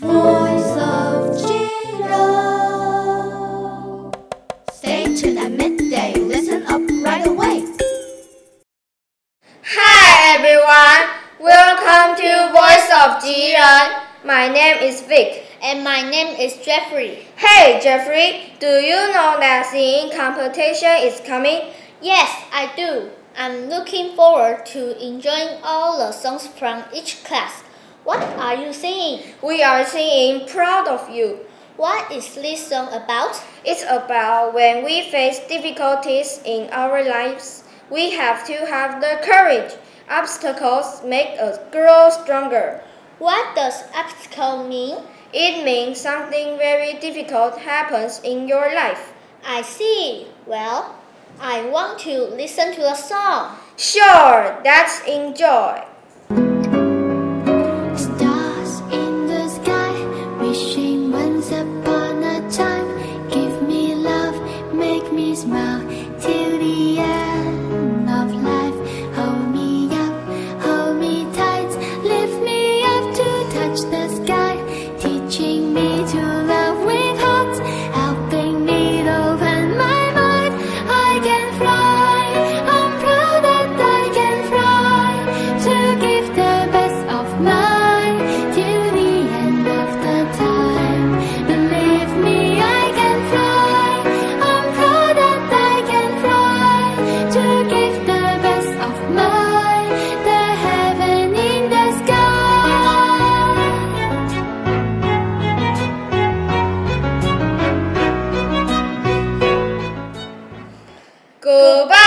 Voice of Jiren. Stay tuned at midday. Listen up right away. Hi everyone, welcome to Voice of Jiren. My name is Vic. And my name is Jeffrey. Hey Jeffrey, do you know that singing competition is coming? Yes, I do. I'm looking forward to enjoying all the songs from each class. What are you singing? We are singing Proud of You. What is this song about? It's about when we face difficulties in our lives, we have to have the courage. Obstacles make us grow stronger. What does obstacle mean? It means something very difficult happens in your life. I see. Well, I want to listen to the song. Sure, let's enjoy. Goodbye,